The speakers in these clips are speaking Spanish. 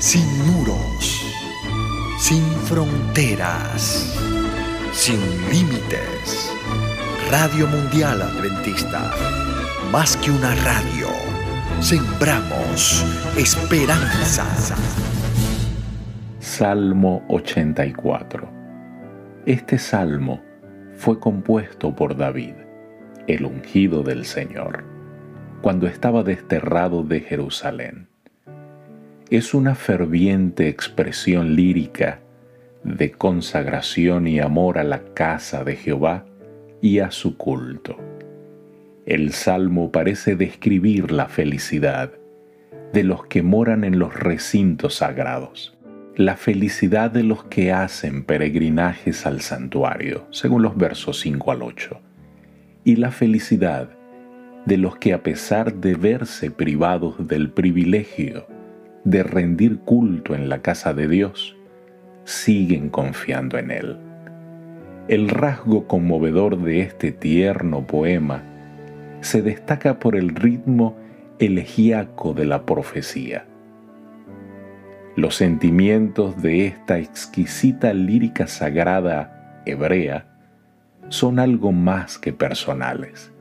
sin muros, sin fronteras, sin límites. Radio Mundial Adventista, más que una radio, sembramos esperanza. Salmo 84. Este salmo fue compuesto por David, el ungido del Señor, cuando estaba desterrado de Jerusalén es una ferviente expresión lírica de consagración y amor a la casa de Jehová y a su culto. El salmo parece describir la felicidad de los que moran en los recintos sagrados, la felicidad de los que hacen peregrinajes al santuario, según los versos 5 al 8, y la felicidad de los que a pesar de verse privados del privilegio de rendir culto en la casa de Dios, siguen confiando en Él. El rasgo conmovedor de este tierno poema se destaca por el ritmo elegíaco de la profecía. Los sentimientos de esta exquisita lírica sagrada hebrea son algo más que personales.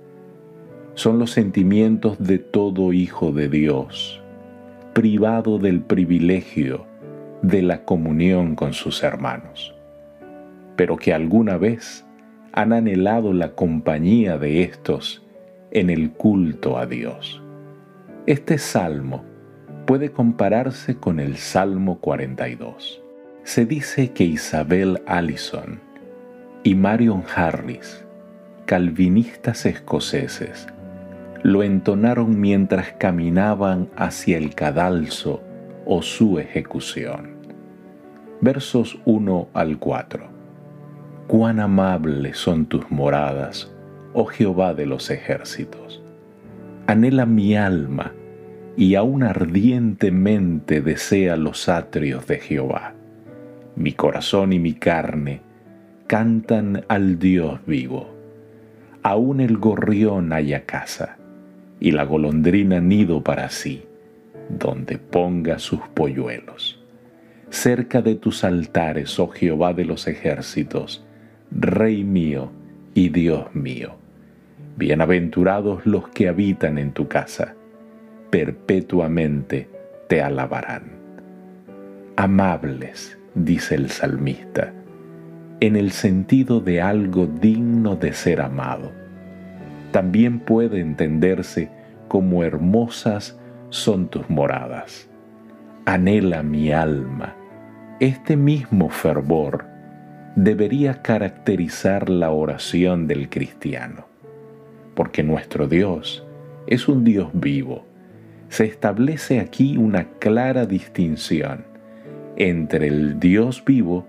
Son los sentimientos de todo hijo de Dios, privado del privilegio de la comunión con sus hermanos, pero que alguna vez han anhelado la compañía de estos en el culto a Dios. Este salmo puede compararse con el Salmo 42. Se dice que Isabel Allison y Marion Harris, calvinistas escoceses, lo entonaron mientras caminaban hacia el cadalso o su ejecución. Versos 1 al 4. Cuán amables son tus moradas, oh Jehová de los ejércitos. Anhela mi alma y aún ardientemente desea los atrios de Jehová. Mi corazón y mi carne cantan al Dios vivo. Aún el gorrión haya casa y la golondrina nido para sí, donde ponga sus polluelos. Cerca de tus altares, oh Jehová de los ejércitos, Rey mío y Dios mío. Bienaventurados los que habitan en tu casa, perpetuamente te alabarán. Amables, dice el salmista, en el sentido de algo digno de ser amado también puede entenderse como hermosas son tus moradas. Anhela mi alma. Este mismo fervor debería caracterizar la oración del cristiano, porque nuestro Dios es un Dios vivo. Se establece aquí una clara distinción entre el Dios vivo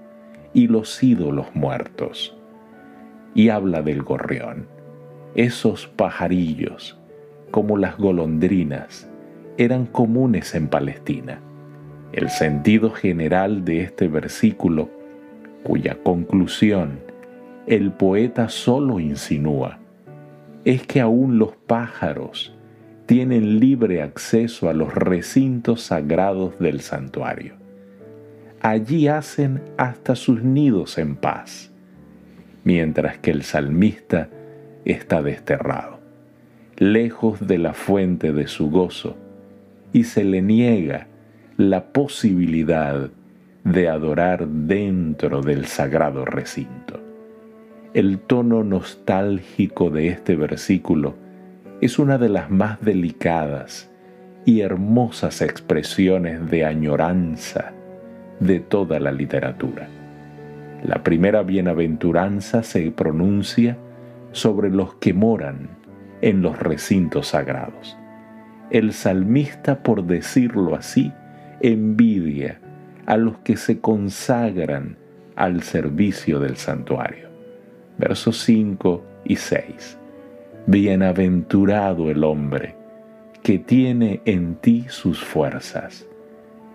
y los ídolos muertos. Y habla del gorrión esos pajarillos, como las golondrinas, eran comunes en Palestina. El sentido general de este versículo, cuya conclusión el poeta solo insinúa, es que aún los pájaros tienen libre acceso a los recintos sagrados del santuario. Allí hacen hasta sus nidos en paz, mientras que el salmista está desterrado, lejos de la fuente de su gozo, y se le niega la posibilidad de adorar dentro del sagrado recinto. El tono nostálgico de este versículo es una de las más delicadas y hermosas expresiones de añoranza de toda la literatura. La primera bienaventuranza se pronuncia sobre los que moran en los recintos sagrados. El salmista, por decirlo así, envidia a los que se consagran al servicio del santuario. Versos 5 y 6. Bienaventurado el hombre que tiene en ti sus fuerzas,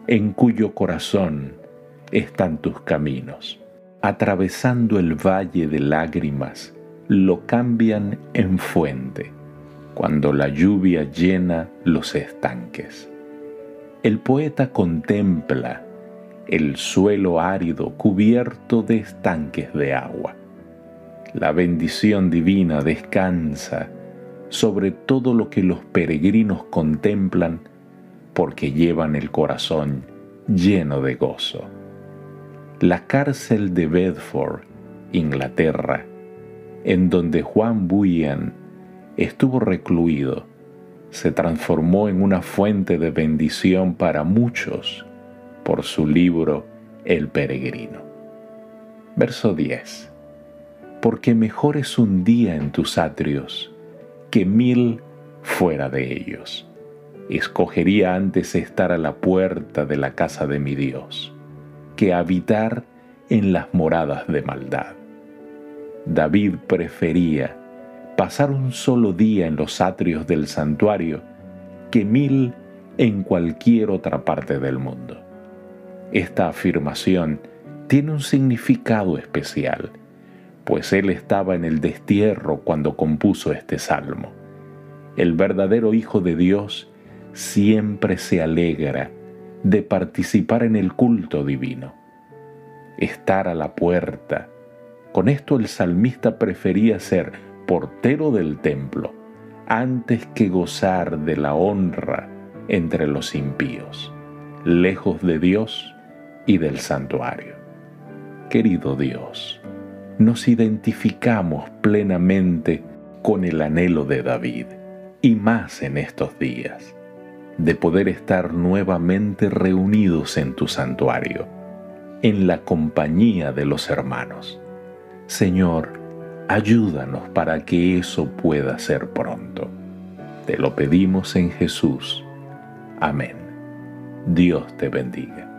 en cuyo corazón están tus caminos, atravesando el valle de lágrimas, lo cambian en fuente cuando la lluvia llena los estanques. el poeta contempla el suelo árido cubierto de estanques de agua. La bendición divina descansa sobre todo lo que los peregrinos contemplan porque llevan el corazón lleno de gozo. La cárcel de Bedford, Inglaterra, en donde Juan Bunyan estuvo recluido, se transformó en una fuente de bendición para muchos por su libro El peregrino. Verso 10. Porque mejor es un día en tus atrios que mil fuera de ellos. Escogería antes estar a la puerta de la casa de mi Dios que habitar en las moradas de maldad. David prefería pasar un solo día en los atrios del santuario que mil en cualquier otra parte del mundo. Esta afirmación tiene un significado especial, pues él estaba en el destierro cuando compuso este salmo. El verdadero Hijo de Dios siempre se alegra de participar en el culto divino. Estar a la puerta. Con esto el salmista prefería ser portero del templo antes que gozar de la honra entre los impíos, lejos de Dios y del santuario. Querido Dios, nos identificamos plenamente con el anhelo de David, y más en estos días, de poder estar nuevamente reunidos en tu santuario, en la compañía de los hermanos. Señor, ayúdanos para que eso pueda ser pronto. Te lo pedimos en Jesús. Amén. Dios te bendiga.